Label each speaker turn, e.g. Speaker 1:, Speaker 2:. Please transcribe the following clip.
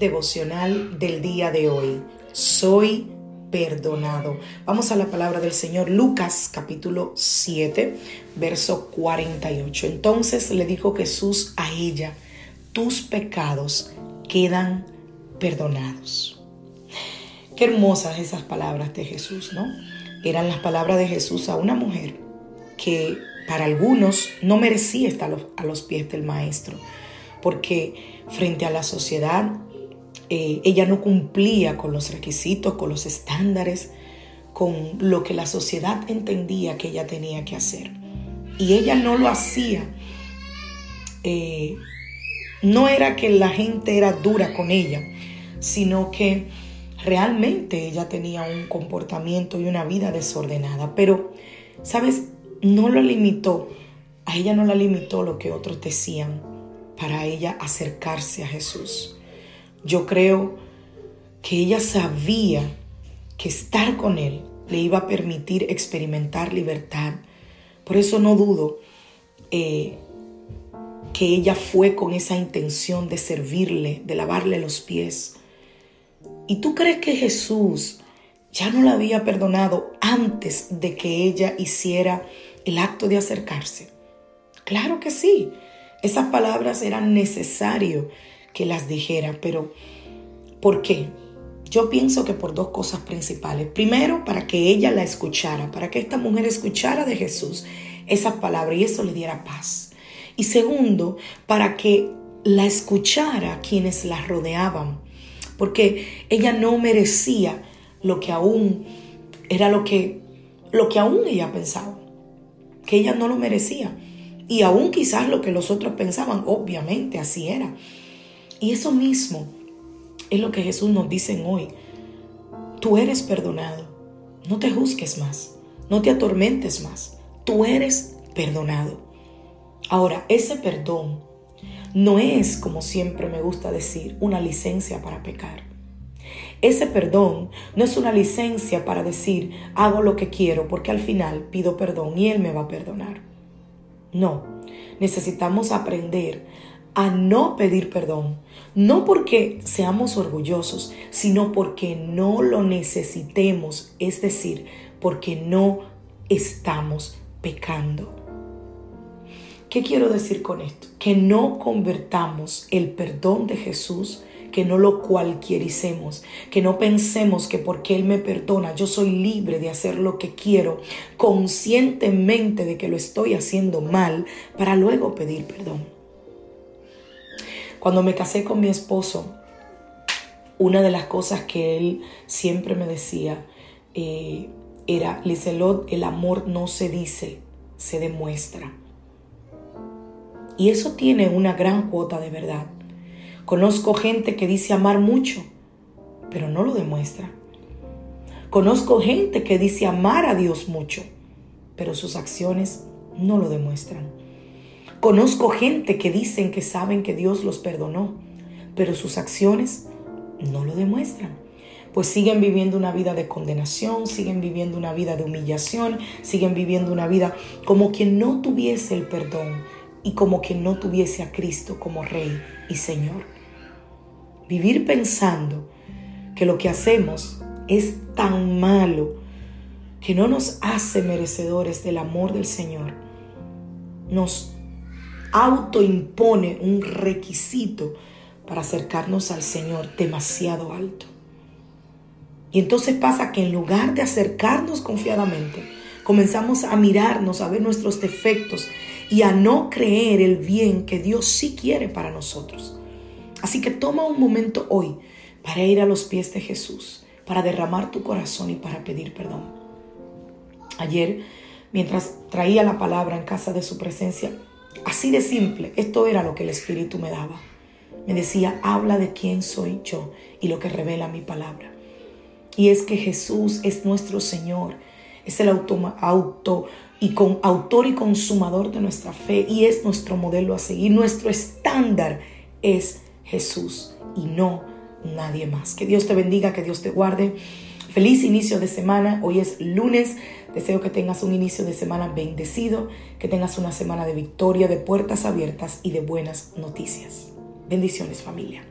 Speaker 1: Devocional del día de hoy. Soy perdonado. Vamos a la palabra del Señor, Lucas capítulo 7, verso 48. Entonces le dijo Jesús a ella, tus pecados quedan perdonados. Qué hermosas esas palabras de Jesús, ¿no? Eran las palabras de Jesús a una mujer que para algunos no merecía estar a los pies del maestro, porque frente a la sociedad eh, ella no cumplía con los requisitos, con los estándares, con lo que la sociedad entendía que ella tenía que hacer. Y ella no lo hacía. Eh, no era que la gente era dura con ella, sino que realmente ella tenía un comportamiento y una vida desordenada. Pero, ¿sabes? No lo limitó. A ella no la limitó lo que otros decían para ella acercarse a Jesús. Yo creo que ella sabía que estar con Él le iba a permitir experimentar libertad. Por eso no dudo eh, que ella fue con esa intención de servirle, de lavarle los pies. ¿Y tú crees que Jesús ya no la había perdonado antes de que ella hiciera el acto de acercarse? Claro que sí. Esas palabras eran necesarias que las dijera, pero ¿por qué? Yo pienso que por dos cosas principales. Primero, para que ella la escuchara, para que esta mujer escuchara de Jesús esas palabras y eso le diera paz. Y segundo, para que la escuchara quienes la rodeaban, porque ella no merecía lo que aún era lo que lo que aún ella pensaba, que ella no lo merecía. Y aún quizás lo que los otros pensaban, obviamente así era. Y eso mismo es lo que Jesús nos dice hoy. Tú eres perdonado. No te juzgues más. No te atormentes más. Tú eres perdonado. Ahora, ese perdón no es, como siempre me gusta decir, una licencia para pecar. Ese perdón no es una licencia para decir, hago lo que quiero porque al final pido perdón y Él me va a perdonar. No, necesitamos aprender a no pedir perdón, no porque seamos orgullosos, sino porque no lo necesitemos, es decir, porque no estamos pecando. ¿Qué quiero decir con esto? Que no convertamos el perdón de Jesús, que no lo cualquiericemos, que no pensemos que porque Él me perdona yo soy libre de hacer lo que quiero, conscientemente de que lo estoy haciendo mal, para luego pedir perdón. Cuando me casé con mi esposo, una de las cosas que él siempre me decía eh, era, Lizelot, el amor no se dice, se demuestra. Y eso tiene una gran cuota de verdad. Conozco gente que dice amar mucho, pero no lo demuestra. Conozco gente que dice amar a Dios mucho, pero sus acciones no lo demuestran. Conozco gente que dicen que saben que Dios los perdonó, pero sus acciones no lo demuestran. Pues siguen viviendo una vida de condenación, siguen viviendo una vida de humillación, siguen viviendo una vida como quien no tuviese el perdón y como quien no tuviese a Cristo como Rey y Señor. Vivir pensando que lo que hacemos es tan malo que no nos hace merecedores del amor del Señor, nos autoimpone un requisito para acercarnos al Señor demasiado alto. Y entonces pasa que en lugar de acercarnos confiadamente, comenzamos a mirarnos, a ver nuestros defectos y a no creer el bien que Dios sí quiere para nosotros. Así que toma un momento hoy para ir a los pies de Jesús para derramar tu corazón y para pedir perdón. Ayer, mientras traía la palabra en casa de su presencia, así de simple, esto era lo que el Espíritu me daba. Me decía, habla de quién soy yo y lo que revela mi palabra. Y es que Jesús es nuestro Señor, es el auto, auto y con autor y consumador de nuestra fe y es nuestro modelo a seguir. Nuestro estándar es Jesús y no nadie más. Que Dios te bendiga, que Dios te guarde. Feliz inicio de semana. Hoy es lunes. Deseo que tengas un inicio de semana bendecido, que tengas una semana de victoria, de puertas abiertas y de buenas noticias. Bendiciones familia.